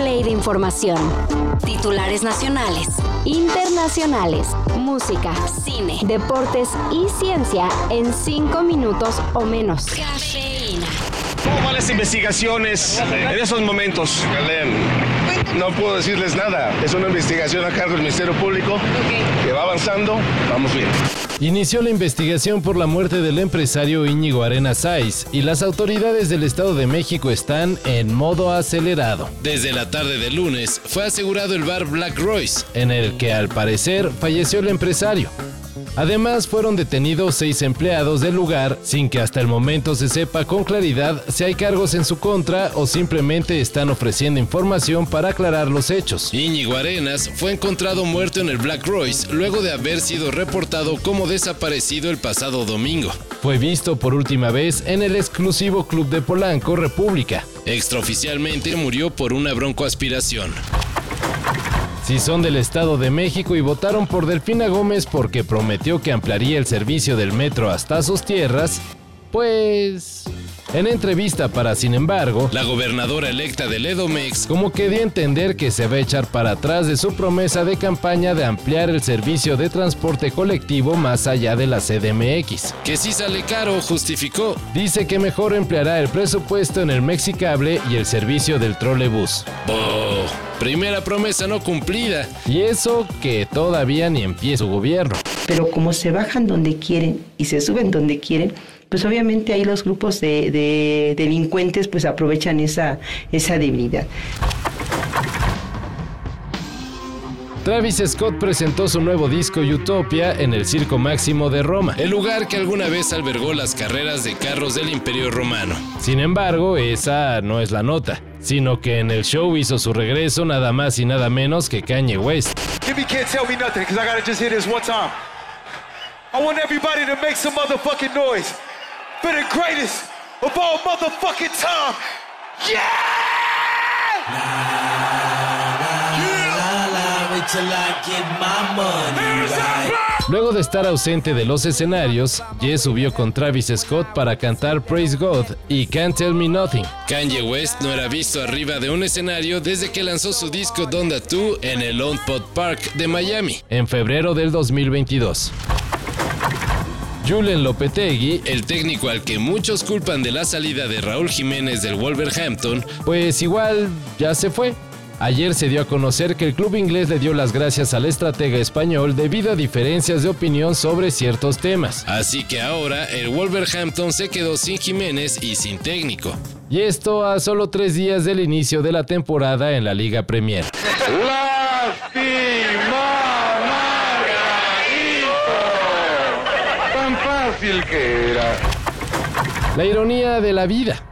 play de información. Titulares nacionales, internacionales, música, cine, deportes y ciencia en cinco minutos o menos. Cafeína. ¿Cómo van las investigaciones en esos momentos? No puedo decirles nada. Es una investigación a cargo del Ministerio Público que va avanzando. Vamos bien. Inició la investigación por la muerte del empresario Íñigo Arena Saiz y las autoridades del Estado de México están en modo acelerado. Desde la tarde del lunes fue asegurado el bar Black Royce, en el que al parecer falleció el empresario. Además, fueron detenidos seis empleados del lugar sin que hasta el momento se sepa con claridad si hay cargos en su contra o simplemente están ofreciendo información para aclarar los hechos. Íñigo Arenas fue encontrado muerto en el Black Royce luego de haber sido reportado como desaparecido el pasado domingo. Fue visto por última vez en el exclusivo club de Polanco, República. Extraoficialmente murió por una broncoaspiración. Si son del Estado de México y votaron por Delfina Gómez porque prometió que ampliaría el servicio del metro hasta sus tierras, pues... En entrevista para Sin embargo, la gobernadora electa del Edomex como que dio a entender que se va a echar para atrás de su promesa de campaña de ampliar el servicio de transporte colectivo más allá de la CDMX. Que si sale caro, justificó. Dice que mejor empleará el presupuesto en el Mexicable y el servicio del trolebús. ¡Boh! Primera promesa no cumplida. Y eso que todavía ni empieza su gobierno. Pero como se bajan donde quieren y se suben donde quieren, pues obviamente ahí los grupos de, de delincuentes pues aprovechan esa, esa debilidad. Travis Scott presentó su nuevo disco Utopia en el Circo Máximo de Roma, el lugar que alguna vez albergó las carreras de carros del Imperio Romano. Sin embargo, esa no es la nota, sino que en el show hizo su regreso nada más y nada menos que Kanye West. Jimmy can't tell me nothing because I gotta just hear this one time. I want everybody to make some motherfucking noise for the greatest of all motherfucking time. Luego de estar ausente de los escenarios, Jess subió con Travis Scott para cantar Praise God y Can't Tell Me Nothing. Kanye West no era visto arriba de un escenario desde que lanzó su disco Donda 2 en el Lone Pot Park de Miami en febrero del 2022. Julen Lopetegui, el técnico al que muchos culpan de la salida de Raúl Jiménez del Wolverhampton, pues igual ya se fue. Ayer se dio a conocer que el club inglés le dio las gracias al estratega español debido a diferencias de opinión sobre ciertos temas. Así que ahora el Wolverhampton se quedó sin Jiménez y sin técnico. Y esto a solo tres días del inicio de la temporada en la Liga Premier. Fácil que era. La ironía de la vida.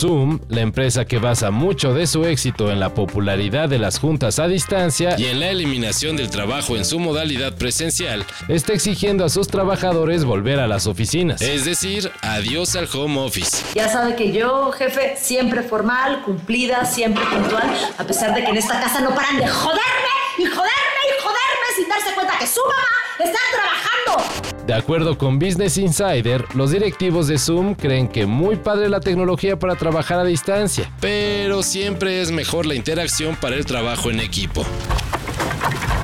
Zoom, la empresa que basa mucho de su éxito en la popularidad de las juntas a distancia y en la eliminación del trabajo en su modalidad presencial, está exigiendo a sus trabajadores volver a las oficinas, es decir, adiós al home office. Ya sabe que yo, jefe, siempre formal, cumplida, siempre puntual, a pesar de que en esta casa no paran de joderme y joderme y joderme sin darse cuenta que su mamá está trabajando. De acuerdo con Business Insider, los directivos de Zoom creen que muy padre la tecnología para trabajar a distancia, pero siempre es mejor la interacción para el trabajo en equipo.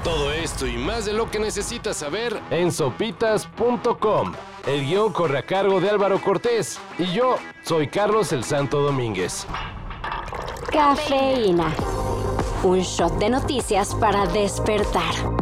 Todo esto y más de lo que necesitas saber en sopitas.com. El guion corre a cargo de Álvaro Cortés y yo soy Carlos el Santo Domínguez. Cafeína. Un shot de noticias para despertar.